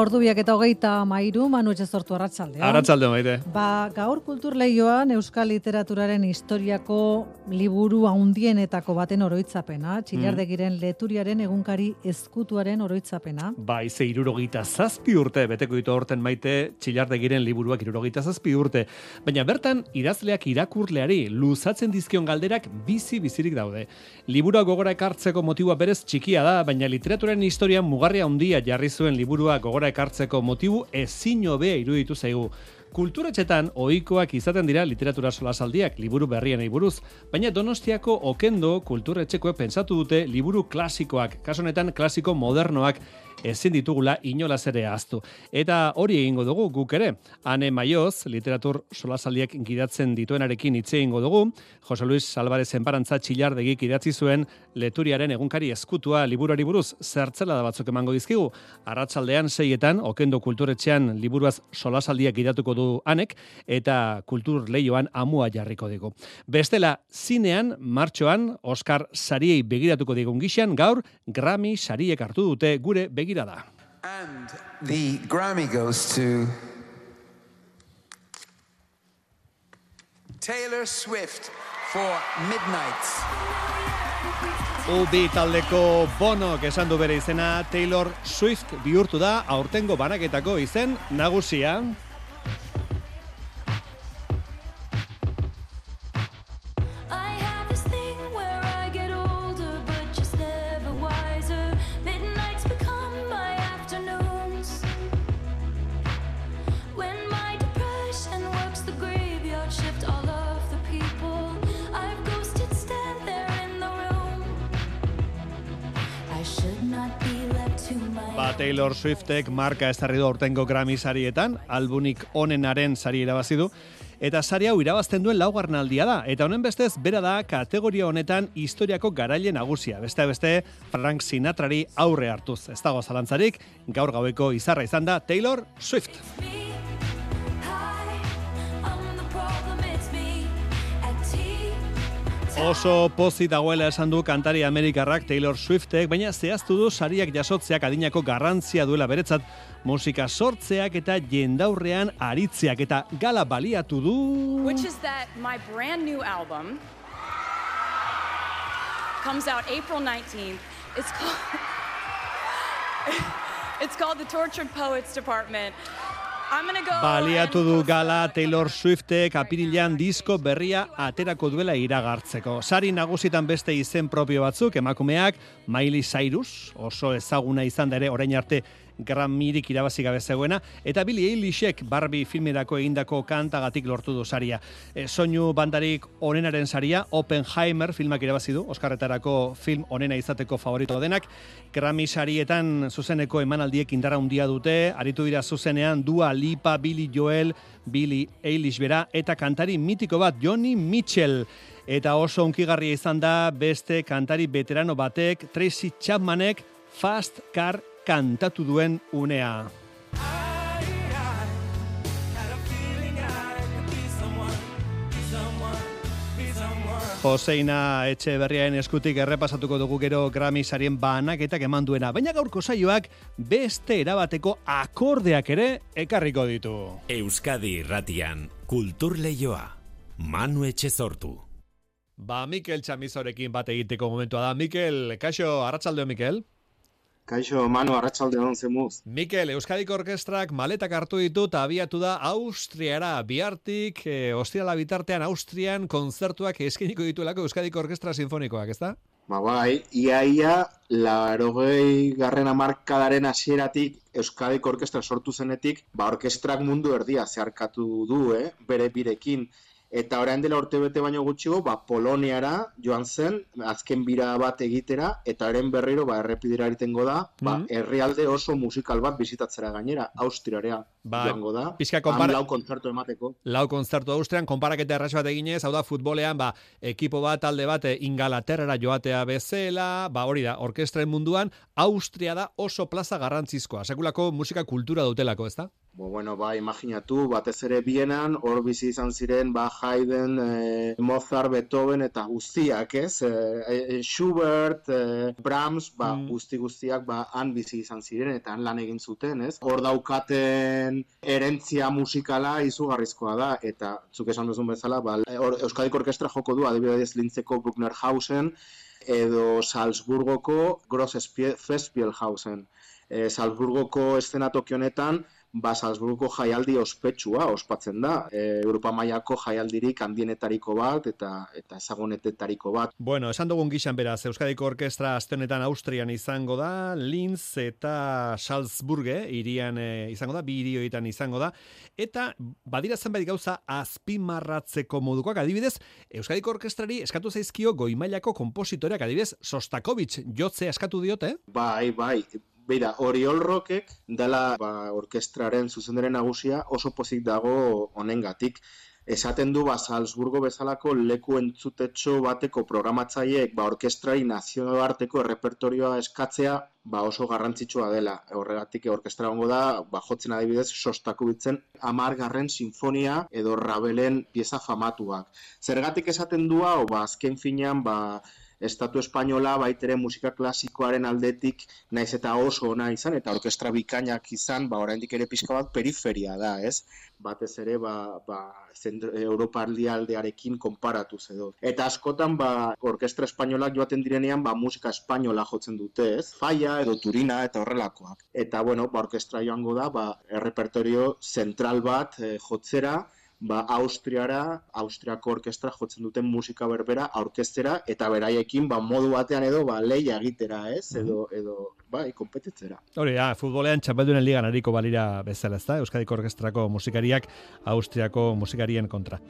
Ordu biak eta hogeita mairu, manu sortu arratzaldean. Arratzalde maite. Ba, gaur kultur lehioan Euskal Literaturaren historiako liburu haundienetako baten oroitzapena, txillardegiren leturiaren egunkari ezkutuaren oroitzapena. Ba, ize irurogeita zazpi urte, beteko ditu horten maite, txillardegiren liburuak irurogeita zazpi urte. Baina bertan, idazleak irakurleari luzatzen dizkion galderak bizi bizirik daude. Liburua gogora ekartzeko motiua berez txikia da, baina literaturaren historian mugarria handia jarri zuen liburua gogora ekartzeko motibu ezin hobea iruditu zaigu. Kulturetxetan ohikoak izaten dira literatura solasaldiak liburu berrien buruz, baina Donostiako okendo kulturetxekoek pentsatu dute liburu klasikoak, kaso honetan klasiko modernoak ezin ditugula inolaz ere ahaztu. Eta hori egingo dugu guk ere. Ane Maioz, literatur solasaldiak gidatzen dituenarekin hitze egingo dugu. Jose Luis Alvarez enparantza txillardegik idatzi zuen leturiaren egunkari eskutua liburuari buruz zertzela da batzuk emango dizkigu. Arratsaldean seietan, okendo kulturetxean liburuaz solasaldiak gidatuko du anek, eta kultur leioan amua jarriko digu. Bestela, zinean, martxoan, Oscar sariei begiratuko digun gixan, gaur, Grammy sariek hartu dute gure begirada. And the Grammy goes to Taylor Swift for Midnight. Ubi taldeko bonok esan du bere izena Taylor Swift bihurtu da aurtengo banaketako izen nagusia. Taylor Swiftek marka ezarri du aurtengo Grammy sarietan, albunik onenaren sari irabazi du, eta sari hau irabazten duen laugarren aldia da, eta honen bestez bera da kategoria honetan historiako garaile nagusia. Beste beste, Frank Sinatrari aurre hartuz. Ez dago zalantzarik, gaur gaueko izarra izan da Taylor Swift. Oso pozi dagoela esan du kantari Amerikarrak Taylor Swiftek, baina zehaztu du sariak jasotzeak adinako garrantzia duela beretzat, musika sortzeak eta jendaurrean aritzeak eta gala baliatu du... which is that my brand new album comes out April 19th. It's called It's called The Tortured Poets Department. Baliatu du gala. Taylor Swiftek apirilean disko berria aterako duela iragartzeko. Sari nagusitan beste izen propio batzuk, emakumeak, Miley Cyrus, oso ezaguna izan da ere orain arte Grammyrik irabazi gabe zegoena, eta Billie Eilishek Barbie filmerako egindako kantagatik lortu du saria. E, soinu bandarik onenaren saria, Oppenheimer filmak irabazi du, Oskarretarako film onena izateko favorito denak, Grammy sarietan zuzeneko emanaldiek indarra handia dute, aritu dira zuzenean Dua Lipa, Billy Joel, Billy Eilish bera, eta kantari mitiko bat, Johnny Mitchell. Eta oso unkigarria izan da beste kantari veterano batek, Tracy Chapmanek, Fast Car kantatu duen unea. Joseina etxe berriaren eskutik errepasatuko dugu gero Grammy sarien banaketak eman duena. Baina gaurko saioak beste erabateko akordeak ere ekarriko ditu. Euskadi irratian kultur leioa. Manu Etxezortu. Ba, Mikel Txamizorekin bat egiteko momentua da. Mikel, kaixo, arratsaldeo Mikel. Kaixo, Manu, arratsalde hon zemuz. Mikel, Euskadiko Orkestrak maletak hartu ditu eta abiatu da Austriara. Biartik, e, ostiala bitartean Austrian kontzertuak eskeniko dituelako Euskadiko Orkestra Sinfonikoak, ezta? Ba, bai, ia, ia, larogei garren amarkadaren hasieratik Euskadiko Orkestra sortu zenetik, ba, orkestrak mundu erdia zeharkatu du, eh? bere birekin. Eta orain dela urte bete baino gutxigo, ba, Poloniara joan zen, azken bira bat egitera, eta haren berriro ba, errepidera eritengo da, ba, Mhm. herrialde oso musikal bat bizitatzera gainera, Austriarea Ba, joango da. pixka Han konpara- lau kontzertu emateko. lau kontzertu Austrian, konparaketa erraz bat eginez, hau da futbolean, ba, ekipo bat, talde bat, e, ingalaterrara joatea bezala, ba, hori da, orkestraren munduan, Austria da oso plaza garrantzizkoa, sekulako musika kultura dutelako, ezta? Bo, bueno, ba, imaginatu, batez ere bienan, hor bizi izan ziren, ba, Haydn, e, Mozart, Beethoven, eta guztiak, ez? E, e, Schubert, e, Brahms, ba, Mm. guzti guztiak, ba, han bizi izan ziren, eta han lan egin zuten, ez? Hor daukaten erentzia musikala izugarrizkoa da, eta zuk esan duzun bezala, ba, hor Euskadiko Orkestra joko du, adibidez lintzeko Brucknerhausen, edo Salzburgoko Gross Festspielhausen. E, Salzburgoko eszenatoki honetan, ba, Salzburgoko jaialdi ospetsua ospatzen da. E, Europa mailako jaialdirik handienetariko bat eta eta ezagunetetariko bat. Bueno, esan dugun gixan beraz, Euskadiko Orkestra aste honetan Austrian izango da, Linz eta Salzburge irian e, izango da, bi hiri horietan izango da, eta badira zenbait gauza azpimarratzeko modukoak, adibidez, Euskadiko Orkestrari eskatu zaizkio goimailako kompositoreak, adibidez, Sostakovich jotze eskatu diote, Bai, bai, Beira, Oriol Rockek dela ba, orkestraren zuzendaren nagusia oso pozik dago honengatik. Esaten du ba, Salzburgo bezalako leku entzutetxo bateko programatzaileek ba, orkestrari nazioarteko errepertorioa eskatzea ba, oso garrantzitsua dela. Horregatik orkestra ongo da, ba, jotzen adibidez, Sostakovitzen amargarren sinfonia edo Rabelen pieza famatuak. Zergatik esaten du hau, ba, azken finean, ba, Estatu Espainola baitere musika klasikoaren aldetik naiz eta oso ona izan eta orkestra bikainak izan, ba oraindik ere pixka bat periferia da, ez? Batez ere ba, ba Europa aldearekin konparatuz edo. Eta askotan ba orkestra espainolak joaten direnean ba musika espainola jotzen dute, ez? Faia edo Turina eta horrelakoak. Eta bueno, ba orkestra joango da ba errepertorio zentral bat eh, jotzera ba, Austriara, Austriako orkestra jotzen duten musika berbera aurkeztera eta beraiekin ba, modu batean edo ba, leia egitera, ez? Edo, edo bai, kompetitzera. Hori da, futbolean txapeldunen ligan ariko balira bezala, ezta? Euskadiko Orkestrako musikariak Austriako musikarien kontra.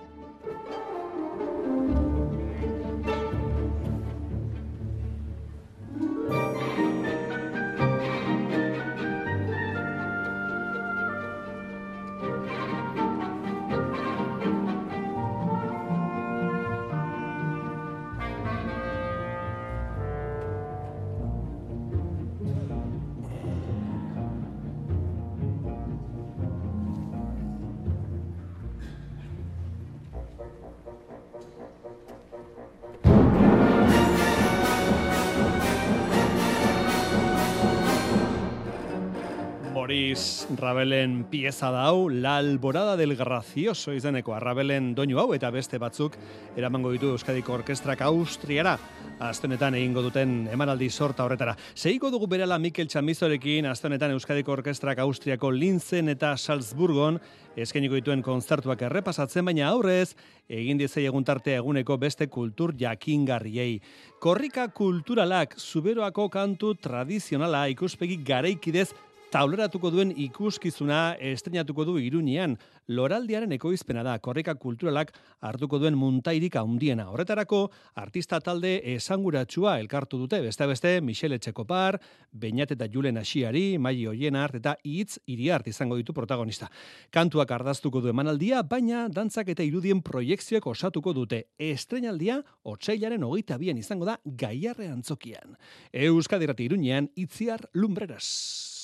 Boris Rabelen pieza da hau, La Alborada del Gracioso izeneko Rabelen doinu hau eta beste batzuk eramango ditu Euskadiko Orkestrak Austriara. Aztenetan egingo duten emanaldi sorta horretara. Seiko dugu berala Mikel Txamizorekin, aztenetan Euskadiko Orkestrak Austriako Linzen eta Salzburgon eskeniko dituen kontzertuak errepasatzen, baina aurrez, egin dizei egun tartea eguneko beste kultur jakingarriei. Korrika kulturalak zuberoako kantu tradizionala ikuspegi garaikidez tauleratuko duen ikuskizuna estrenatuko du Iruñean. Loraldiaren ekoizpena da, korrika kulturalak hartuko duen muntairik handiena. Horretarako, artista talde esanguratsua elkartu dute, beste beste, Michele Txekopar, Beñat eta Julen Asiari, Mai Oienart eta Itz Iriart izango ditu protagonista. Kantuak ardaztuko du emanaldia, baina dantzak eta irudien proiekzioak osatuko dute. Estrenaldia, otsailaren hogeita bian izango da gaiarre antzokian. Euskadirati Iruñean, Itziar Lumbreras.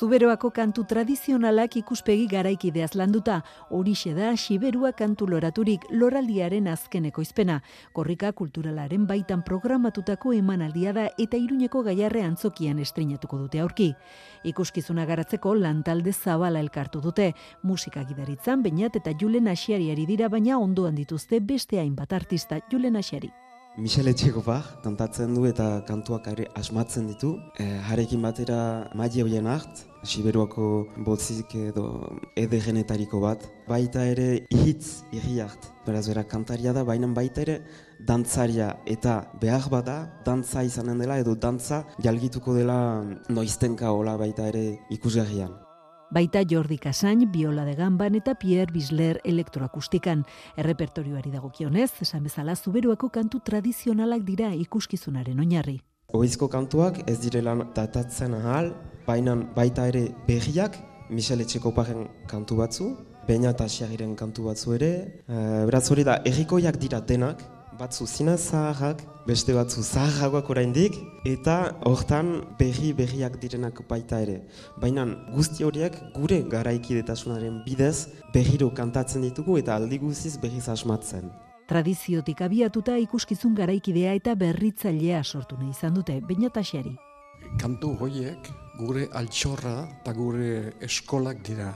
Zuberoako kantu tradizionalak ikuspegi garaikideaz landuta, horixe da Siberua kantu loraturik loraldiaren azkeneko izpena. Korrika kulturalaren baitan programatutako emanaldia da eta iruñeko gaiarre antzokian estrinatuko dute aurki. Ikuskizuna garatzeko lantalde zabala elkartu dute. Musika gidaritzan, bainat eta Julen Asiariari dira baina ondoan dituzte beste hainbat artista Julen Asiari. Michel Etxekopar kantatzen du eta kantuak ere asmatzen ditu. E, harekin batera Maia hoien hart, Siberuako botzik edo ederrenetariko bat. Baita ere hitz irri hart. Beraz, bera kantaria da, baina baita ere dantzaria eta behar bada dantza izanen dela edo dantza jalgituko dela noiztenka hola baita ere ikusgarrian. Baita Jordi Casain, biola de gamban eta Pierre Bisler elektroakustikan. Errepertorioari dagokionez, esan bezala zuberuako kantu tradizionalak dira ikuskizunaren oinarri. Oizko kantuak ez direla datatzen ahal, baina baita ere berriak, Michel Etxekoparen kantu batzu, Beina eta kantu batzu ere, e, beraz hori da, errikoiak dira denak, batzu zina zaharrak, beste batzu zaharragoak oraindik, eta hortan berri berriak direnak baita ere. Baina guzti horiek gure garaikidetasunaren bidez berriro kantatzen ditugu eta aldi guztiz berriz asmatzen. Tradiziotik abiatuta ikuskizun garaikidea eta berritzailea sortu nahi izan dute, bainatasiari. Kantu horiek gure altxorra eta gure eskolak dira.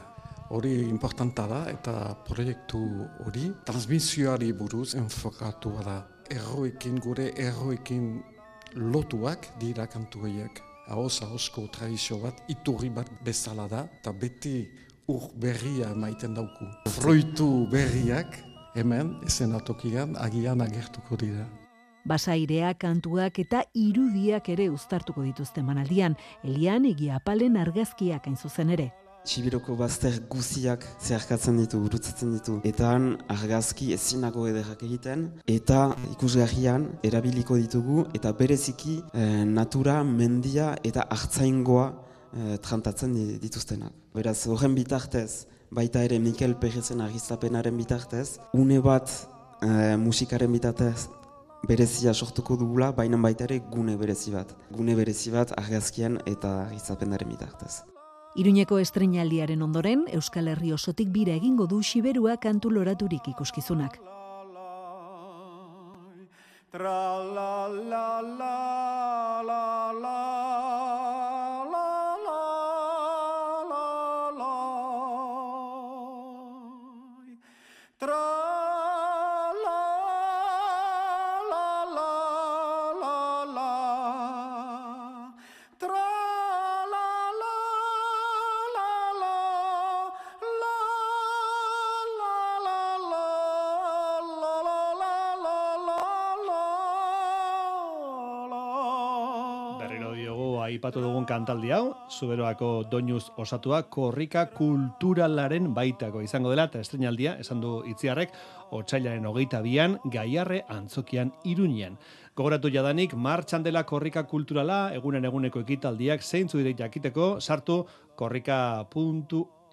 Hori importanta da eta proiektu hori transmisioari buruz enfokatua da. Erroekin, gure erroekin lotuak dira kantu horiek. Ahoz, ahozko tradizio bat, iturri bat bezala da, eta beti ur berria maiten dauku. Froitu berriak, hemen, esenatokian, agian agertuko dira. Basairea, kantuak eta irudiak ere uztartuko dituzte manaldian, Elian egia apalen argazkiak hain zuzen ere. Txibiroko bazter guziak zeharkatzen ditu, gurutzatzen ditu. Eta han argazki ezinago ederrak egiten, eta ikusgarrian erabiliko ditugu, eta bereziki eh, natura, mendia eta hartzaingoa eh, trantatzen di- dituztenak. Beraz, horren bitartez, baita ere Mikel Perrezen argiztapenaren bitartez, une bat eh, musikaren bitartez berezia sortuko dugula, baina baita ere gune berezi bat. Gune berezi bat argazkian eta argiztapenaren bitartez. Iruñeko estrenaldiaren ondoren, Euskal Herri osotik bira egingo du Siberua kantu loraturik ikuskizunak. Tra la la la la la aipatu dugun kantaldi hau, Zuberoako doinuz osatua korrika kulturalaren baitako izango dela eta estrenaldia, esan du itziarrek, otsailaren hogeita bian, gaiarre antzokian iruñean. Gogoratu jadanik, martxan dela korrika kulturala, egunen eguneko ekitaldiak zeintzu direk jakiteko, sartu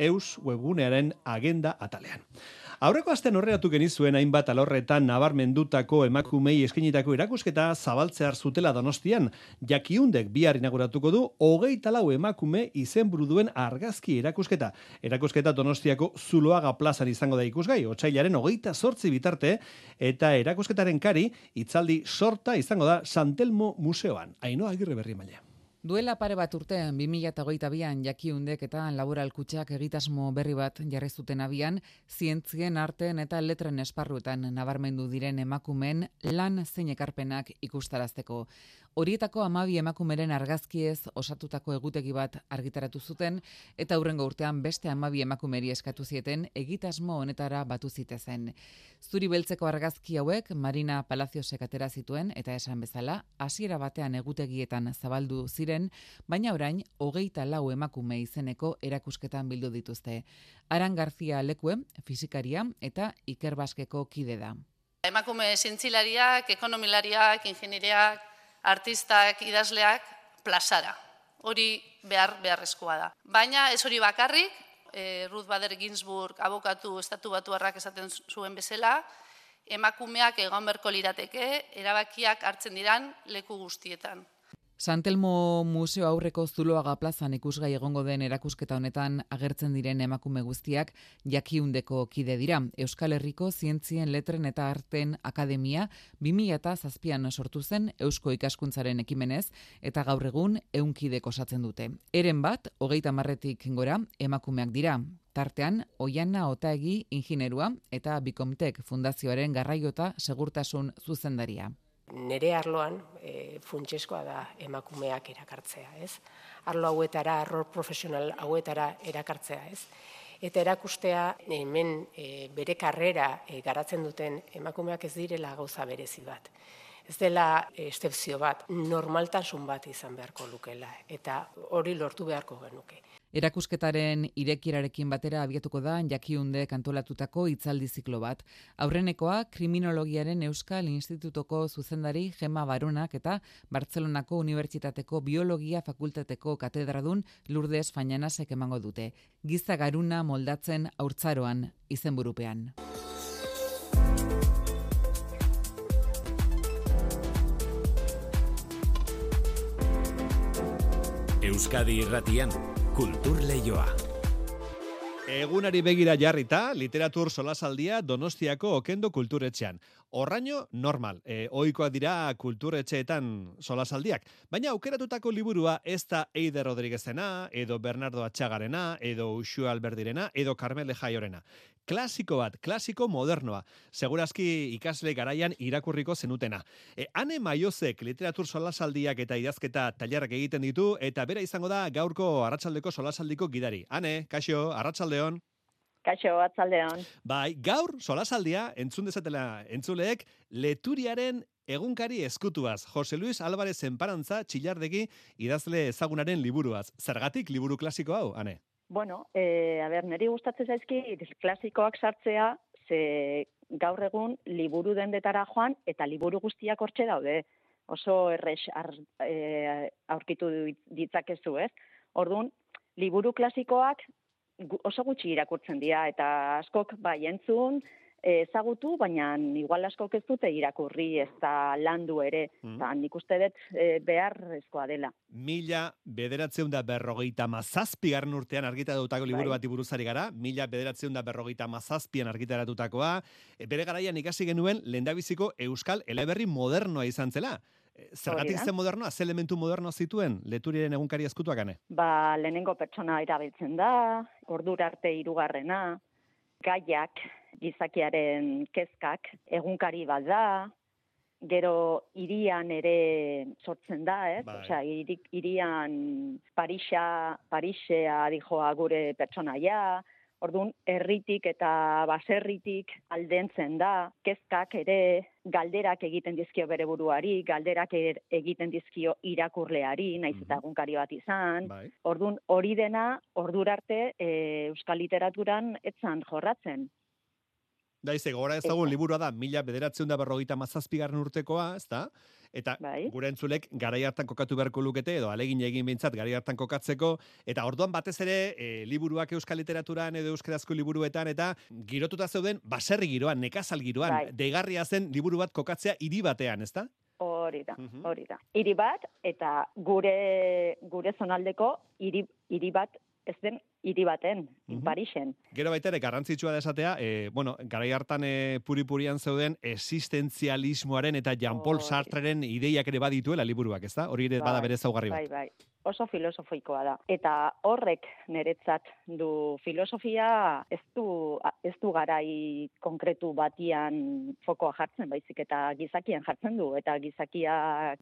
korrika.eus webgunearen agenda atalean. Aurreko astean horreatu genizuen hainbat alorretan nabarmendutako emakumei eskinitako erakusketa zabaltzear zutela donostian, jakiundek bihar inauguratuko du hogeita lau emakume izenburu duen argazki erakusketa. Erakusketa donostiako zuloaga plazan izango da ikusgai, otsailaren hogeita sortzi bitarte, eta erakusketaren kari, itzaldi sorta izango da Santelmo Museoan. Ainoa agirre berri maila. Duela pare bat urtean, 2008an jakiundek eta laboral kutxak egitasmo berri bat jarri zuten abian, zientzien, arten eta letren esparruetan nabarmendu diren emakumen lan zein ekarpenak ikustarazteko. Horietako amabi emakumeren argazkiez osatutako egutegi bat argitaratu zuten, eta hurrengo urtean beste amabi emakumeri eskatu zieten egitasmo honetara batu zitezen. Zuri beltzeko argazki hauek Marina Palaziosek atera zituen, eta esan bezala, hasiera batean egutegietan zabaldu ziren, baina orain, hogeita lau emakume izeneko erakusketan bildu dituzte. Aran Garzia Lekue, fizikaria eta Iker Baskeko kide da. Emakume zintzilariak, ekonomilariak, ingenieriak, artistak, idazleak, plazara. Hori behar beharrezkoa da. Baina ez hori bakarrik, e, Ruth Bader Ginsburg abokatu estatu batuarrak esaten zuen bezala, emakumeak egon berko lirateke, erabakiak hartzen diran leku guztietan. Santelmo Museo aurreko Zuloaga plazan ikusgai egongo den erakusketa honetan agertzen diren emakume guztiak jakiundeko kide dira. Euskal Herriko Zientzien Letren eta Arten Akademia 2007an sortu zen Eusko Ikaskuntzaren ekimenez eta gaur egun eunkidek osatzen dute. Eren bat, hogeita marretik gora, emakumeak dira. Tartean, Oiana Otaegi inginerua eta Bikomtek Fundazioaren garraiota segurtasun zuzendaria nere arloan e, funtsezkoa da emakumeak erakartzea, ez? Arlo hauetara, arlo profesional hauetara erakartzea, ez? Eta erakustea hemen e, bere karrera e, garatzen duten emakumeak ez direla gauza berezi bat. Ez dela estepzio bat, normaltasun bat izan beharko lukela, eta hori lortu beharko genuke. Erakusketaren irekirarekin batera abiatuko da jakiunde kantolatutako hitzaldi ziklo bat. Aurrenekoa kriminologiaren Euskal Institutoko zuzendari Gema Baronak eta Bartzelonako Unibertsitateko Biologia Fakultateko katedradun Lourdes Fañanasek emango dute. Giza garuna moldatzen haurtzaroan izenburupean. Euskadi irratian, kultur leioa. Egunari begira jarrita, literatur solasaldia Donostiako Okendo Kulturetxean. Horraino, normal, e, oikoak dira kulturetxeetan solasaldiak. Baina aukeratutako liburua ez da Eider Rodriguezena, edo Bernardo Atxagarena, edo Uxu Alberdirena, edo Carmele Jaiorena. Klasiko bat, klasiko modernoa. Segurazki ikasle garaian irakurriko zenutena. E, ane maiozek literatur solasaldiak eta idazketa tailerrak egiten ditu, eta bera izango da gaurko arratsaldeko solasaldiko gidari. Ane, kaixo, arratsaldeon. Kaixo, atzaldeon. Bai, gaur solasaldia entzun dezatela entzuleek leturiaren egunkari eskutuaz. Jose Luis Álvarez Enparantza txillardegi idazle ezagunaren liburuaz. Zergatik liburu klasiko hau, ane? Bueno, e, a ber, niri gustatzen zaizki klasikoak sartzea, ze gaur egun liburu dendetara joan eta liburu guztiak hortxe daude. Oso errex ar, e, aurkitu ditzakezu, ez? Orduan, liburu klasikoak oso gutxi irakurtzen dira eta askok bai entzun, ezagutu, baina igual askok ez dute irakurri ez da landu ere. Mm. Eta nik uste dut e, beharrezkoa dela. Mila bederatzeun da berrogeita mazazpigarren urtean argitaratutako liburu Bai. bati buruzari gara, mila bederatzeun da berrogeita mazazpian argitaratutakoa, E, bere garaian ikasi genuen lehendabiziko euskal eleberri modernoa izan zela. E, Zergatik zen modernoa, ze elementu moderno zituen leturiaren egunkari ezkutuak ane? Ba, lehenengo pertsona erabiltzen da, ordura arte hirugarrena, gaiak, gizakiaren kezkak, egunkari bat da, gero irian ere sortzen da, ez? Bai. Osea, iri- irian Parisa, Parisea dijoa gure pertsonaia, Orduan, herritik eta baserritik aldentzen da, kezkak ere galderak egiten dizkio bere buruari, galderak er- egiten dizkio irakurleari, naiz eta egunkari bat izan. Bai. Orduan, hori dena, ordura arte, e, euskal literaturan etzan jorratzen. Da, ize, gora ezagun liburua da, mila bederatzeun da berrogeita mazazpigarren urtekoa, ezta? Eta gure entzulek garai hartan kokatu beharko lukete, edo alegin egin behintzat garai hartan kokatzeko, eta orduan batez ere e, liburuak euskal literaturan edo euskarazko liburuetan, eta girotuta zeuden baserri giroan, nekazal giroan, Bai. deigarria zen liburu bat kokatzea hiri batean, ezta? Hori da, hori da. Hiri bat, eta gure, gure zonaldeko hiri, hiri bat, ez den hiri baten, Parisen. Gero baita ere, garrantzitsua da esatea, e, bueno, garai hartan e, puri-purian zeuden existentzialismoaren eta Jean-Paul Sartreren ideiak ere badituela liburuak, ezta? Hori ere bada Bai, bere zaugarri bat. Bai, bai. Oso filosofikoa da. Eta horrek niretzat du filosofia ez du, ez du garai konkretu batian fokoa jartzen, baizik eta gizakian jartzen du. Eta gizakia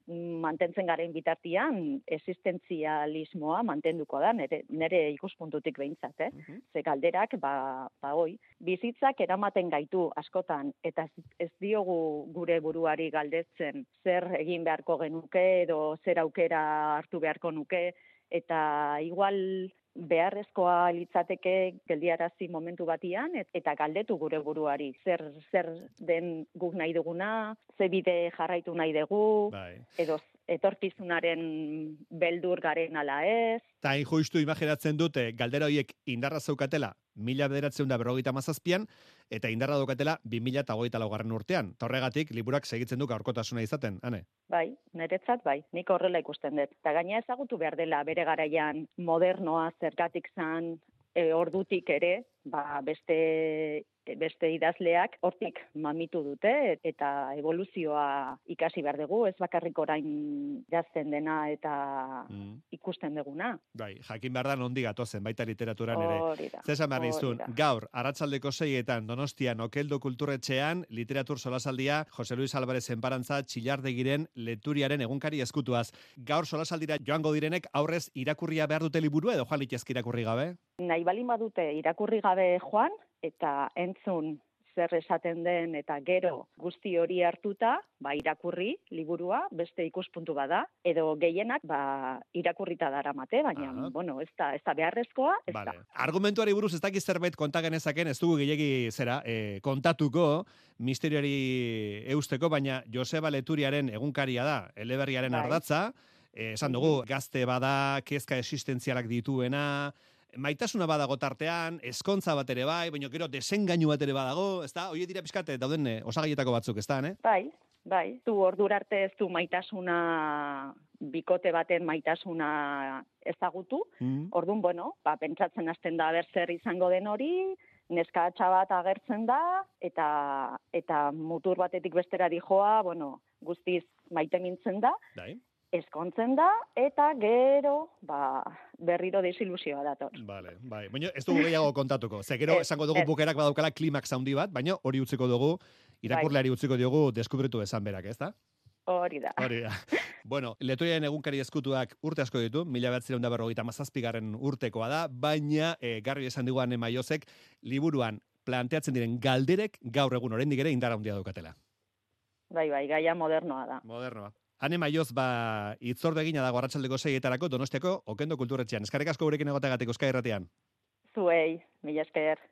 mantentzen garen bitartian existentzialismoa mantenduko da, nere, nere ikuspuntutik behintzat, eh? Ze galderak, ba, ba hoi, bizitzak eramaten gaitu askotan, eta ez, ez diogu gure buruari galdetzen zer egin beharko genuke edo zer aukera hartu beharko nuke, eta igual beharrezkoa litzateke geldiarazi momentu batian et- eta galdetu gure buruari zer zer den guk nahi duguna, ze bide jarraitu nahi dugu, Bai. edo etorkizunaren beldur garen ala ez. Ta hain justu imaginatzen dute galdera horiek indarra zeukatela mila bederatzeun da berrogeita mazazpian, eta indarra daukatela bi mila eta hogeita laugarren urtean. Torregatik, liburak segitzen du gaurkotasuna izaten, ane? Bai, niretzat bai, nik horrela ikusten dut. Eta gaina ezagutu behar dela bere garaian modernoa zergatik zan e, ordutik ere, ba, beste beste idazleak hortik mamitu dute eta evoluzioa ikasi behar dugu, ez bakarrik orain jazten dena eta ikusten duguna. Bai, jakin behar da nondi gatozen, baita literaturan ere. Zesan behar nizun, gaur, arratsaldeko seietan Donostian Okeldo Kulturretxean, literatur solasaldia, Jose Luis Álvarez Enparantza, txillardegiren leturiaren egunkari eskutuaz. Gaur solasaldira joango direnek aurrez irakurria behar dute liburu edo joan litezke irakurri gabe? Nahi balin badute irakurri gabe joan eta entzun zer esaten den eta gero guzti hori hartuta, ba irakurri liburua, beste ikuspuntu bada, edo gehienak ba irakurrita daramate, baina Aha. bueno, ez da ez da beharrezkoa, ez Vale. da. Argumentuari buruz ez dakiz zerbait konta genezaken, ez dugu gehiegi zera, e, kontatuko, misterioari eusteko, baina Joseba Leturiaren egunkaria da, eleberriaren Bai. ardatza, e, esan dugu, gazte bada, kezka existentzialak dituena, maitasuna badago tartean, eskontza bat ere bai, baina gero desengainu bat ere badago, ez da? Oie dira pixkate, dauden eh, osagaietako batzuk, ez da, ne? Bai, bai. Du ordura arte ez du maitasuna bikote baten maitasuna ezagutu. Mm. Orduan, bueno, ba, pentsatzen hasten da ber zer izango den hori, neskatxa bat agertzen da, eta, eta mutur batetik bestera dijoa, bueno, guztiz maite mintzen da, Dai. Eskontzen da, eta gero, ba, berriro desilusioa dator. Vale, bai. Baina ez dugu gehiago kontatuko. Ze gero esango dugu bukerak badaukala klimaks handi bat, baina hori utziko dugu, irakurleari utziko diogu deskubritu esan berak, ez da? Hori da. Hori da. bueno, letoriaren egunkari eskutuak urte asko ditu, mila behatzireun da berrogeita mazazpigarren urtekoa da, baina e, garri esan diguan emaiozek, liburuan planteatzen diren galderek gaur egun oraindik ere indara handia daukatela. Bai, bai, gaia modernoa da. Modernoa. Hane maioz, ba, itzorde egina dago arratsaldeko seietarako donostiako okendo kulturetxean. Eskarrik asko gurekin egoteagatik Euskal Irratian. Zuei, mila esker.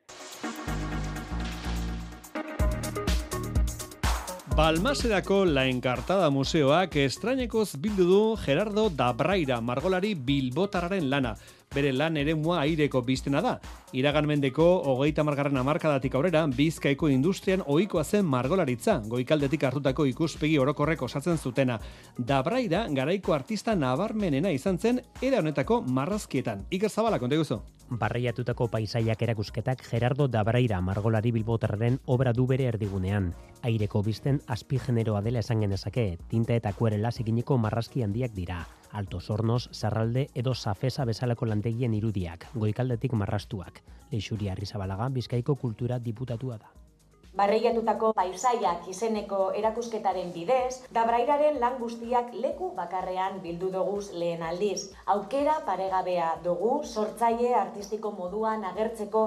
Balmasedako La Encartada Museoak estrainekoz bildu du Gerardo Dabraira margolari bilbotararen lana. Bere lan eremua aireko biztena da. Iragan mendeko hogeita margarren amarkadatik aurrera, bizkaiko industrian ohikoa zen margolaritza, goikaldetik hartutako ikuspegi orokorrek osatzen zutena. Dabraira garaiko artista nabarmenena izan zen era honetako marrazkietan. Iker Zabala, konta guzu. Barreiatutako paisaiak erakusketak Gerardo Dabraira margolari bilbotarraren obra du bere erdigunean. Aireko bizten azpigeneroa dela esan genezake, tinta eta kuerela eginiko marrazki handiak dira. Alto Sornos, Sarralde edo Safesa bezalako lantegien irudiak, goikaldetik marrastuak. Leixuri Arrizabalaga, Bizkaiko kultura diputatua da. Barreiatutako paisaiak izeneko erakusketaren bidez, Dabrairaren lan guztiak leku bakarrean bildu doguz lehen aldiz. Aukera paregabea dugu sortzaile artistiko moduan agertzeko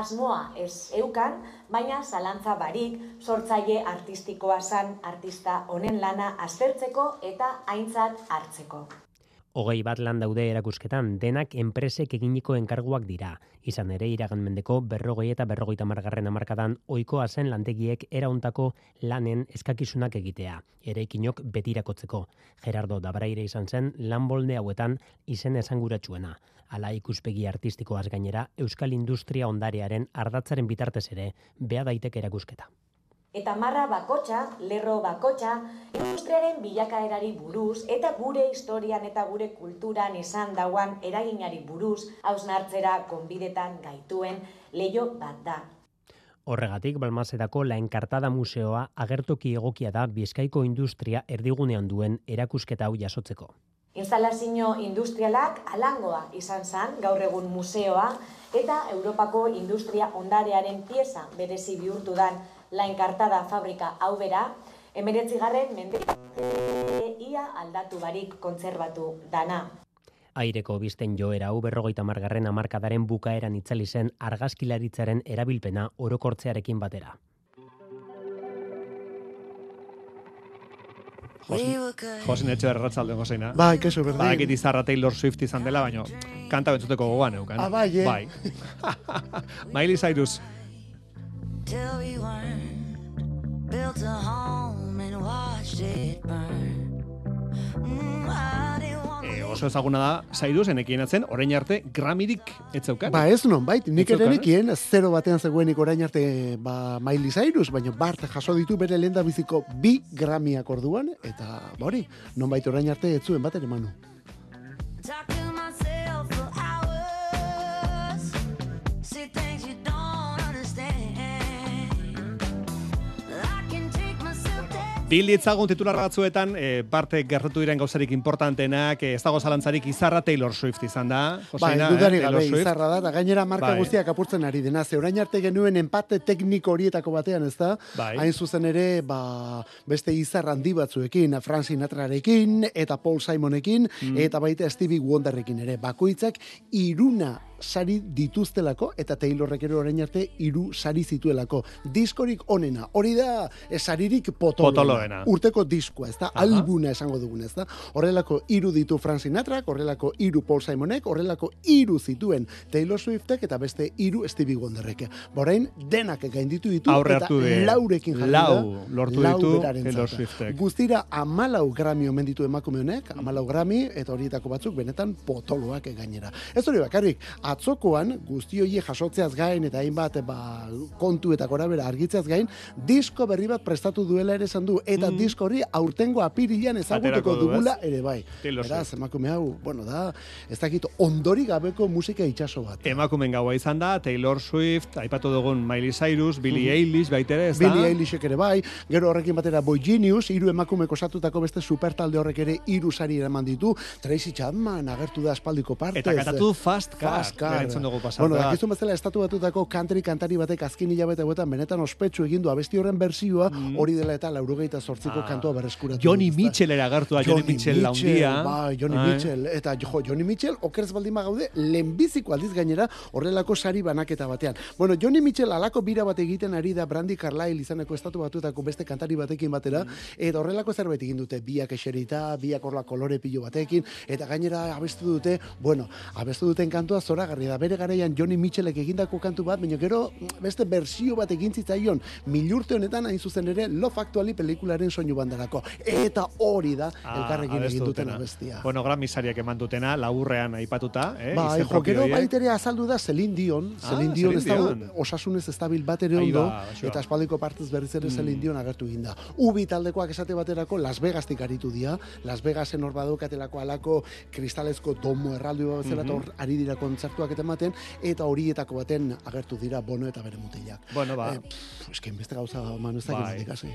asmoa ez eukan, baina zalantza barik sortzaile artistikoa zan artista honen lana aztertzeko eta aintzat hartzeko. Hogei bat lan daude erakusketan, denak enpresek eginiko enkarguak dira. Izan ere, iragan mendeko berrogei eta berrogeita margarren amarkadan oikoa zen lantegiek erauntako lanen eskakizunak egitea, eraikinok betirakotzeko. Gerardo Dabraire izan zen lanbolde hauetan izen esanguratsuena. Hala ikuspegi artistikoaz gainera, Euskal Industria ondarearen ardatzaren bitartez ere, bea daiteke erakusketa. Eta marra bakotxa, lerro bakotxa, industriaren bilakaerari buruz eta gure historian eta gure kulturan izan dauan eraginari buruz hausnartzera konbidetan gaituen leio bat da. Horregatik, Balmasedako La Enkartada Museoa agertoki egokia da Bizkaiko industria erdigunean duen erakusketa hau jasotzeko. Instalazio industrialak alangoa izan zen gaur egun museoa eta Europako industria ondarearen pieza berezi bihurtu dan La Enkartada fabrika hau bera, emeretzigarren mende ia aldatu barik kontzerbatu dana. Aireko bizten joera hau berrogeita margarren amarkadaren bukaeran itzali zen argazkilaritzaren erabilpena orokortzearekin batera. Josin etxe berratzalde gozeina. Bai, kesu berdin. Ba, izarra Taylor Swift izan dela, baina kanta bentzuteko gogoan eukan. Ah, bai, eh? Bai. Miley Cyrus. Till we weren't built a home and watched it burn. Mm, I didn't want E, oso ezaguna da, Cyrus, enekien atzen, orain arte, gramirik ez zeukan. Ba ez non, bait, nik Ez ere zeukan, nekien, zero batean zegoenik orain arte ba, Miley Cyrus, baina Bart jaso ditu bere lenda biziko bi gramiak orduan, eta bori, non bait orain arte ez zuen bat ere manu. Myself there. Bil ditzagun titular batzuetan, e, parte gertatu diren gauzarik importantenak, e, ez dago zalantzarik izarra Taylor Swift izan da. Bai, Joseina, dudari eh, gabe, izarra da, eta gainera marka Bai. guztiak apurtzen ari dena, ze orain arte genuen empate tekniko horietako batean, ez da? Bai. Hain zuzen ere, ba, beste izar handi batzuekin, Frank Sinatrarekin, eta Paul Simonekin, Mm. eta baita Stevie Wonderrekin ere, bakoitzak iruna sari dituztelako eta Taylorrek ere orain arte hiru sari zituelako. Diskorik onena, hori da eh, saririk potoloena. Potoloena. Urteko diskoa, ez da, Aha. albuna esango dugun, ez da. Horrelako hiru ditu Frank Sinatrak, horrelako hiru Paul Simonek, horrelako hiru zituen Taylor Swiftek eta beste hiru Stevie Wonderrek. Borain denak gainditu ditu Aurre eta die. laurekin jarri Lau lortu ditu. Taylor Swiftek. Guztira amalau Grammy omen ditu emakume honek, amalau Grammy, eta horietako batzuk benetan potoloak gainera. Ez hori bakarrik, atzokoan guzti hori jasotzeaz gain eta hainbat ba, kontu eta gora bera argitzeaz gain, disko berri bat prestatu duela ere esan du, eta Mm. disko hori aurtengo apirilean ezagutuko dugula ere bai. Beraz, emakume hau, bueno, da, ez dakit, ondori gabeko musika itxaso bat. Emakumen gaua izan da, Taylor Swift, aipatu dugun Miley Cyrus, Billie Mhm. Eilish, baitere, ez da? Billie Eilishek ere bai, gero horrekin batera Boy Genius, hiru emakume osatutako beste supertalde horrek ere hiru sari eraman ditu, Tracy Chapman agertu da espaldiko partez. Eta kantatu Fast Car, Fast Car. entzun dugu pasada. Bueno, dakizun bezala estatu batutako country kantari batek azken hilabete hauetan benetan ospetsu egin du abesti horren bersioa, hori dela eta laurogeita sortziko Ah. kantua berreskuratu. Johnny? Mitchell eragertu da, Johnny Mitchell laundia. Bai, Johnny Bai. Mitchell. Eta jo, Johnny Mitchell, okerz baldin gaude, lehenbiziko aldiz gainera horrelako sari banaketa batean. Bueno, Johnny Mitchell alako bira bat egiten ari da Brandy Carlyle izaneko estatu batuetako beste kantari batekin batera, eta horrelako zerbait egin dute, biak eserita, biak horla kolore pilo batekin, eta gainera abestu dute, bueno, abestu duten kantua zoragarri da, bere garaian Johnny Mitchellek egindako kantu bat, baina gero beste bersio bat egin zitzaion, milurte honetan hain zuzen ere Love Actually pelikularen soinu bandarako. Eta hori da, Ah, elkarrekin abestu egin duten dutena. abestia. Bueno, Grammy sariak eman dutena, laburrean aipatuta, eh? Izen jo, gero baitere azaldu da Celine Dion, Ah, Celine Dion ez osasunez ez dabil bat ere ondo, ba, eta espaldiko partez berriz ere Mm. Celine Dion agertu egin da. Ubi taldekoak esate baterako Las Vegastik aritu dira, Las Vegasen hor badukatelako alako kristalezko domo erraldu bezala, Mhm. hor ari dira kontzertuak eta ematen, eta horietako baten agertu dira Bono eta bere mutilak. Bueno, ba. Eh, pff, eske beste gauza, manu ez dakit Bai. hasi.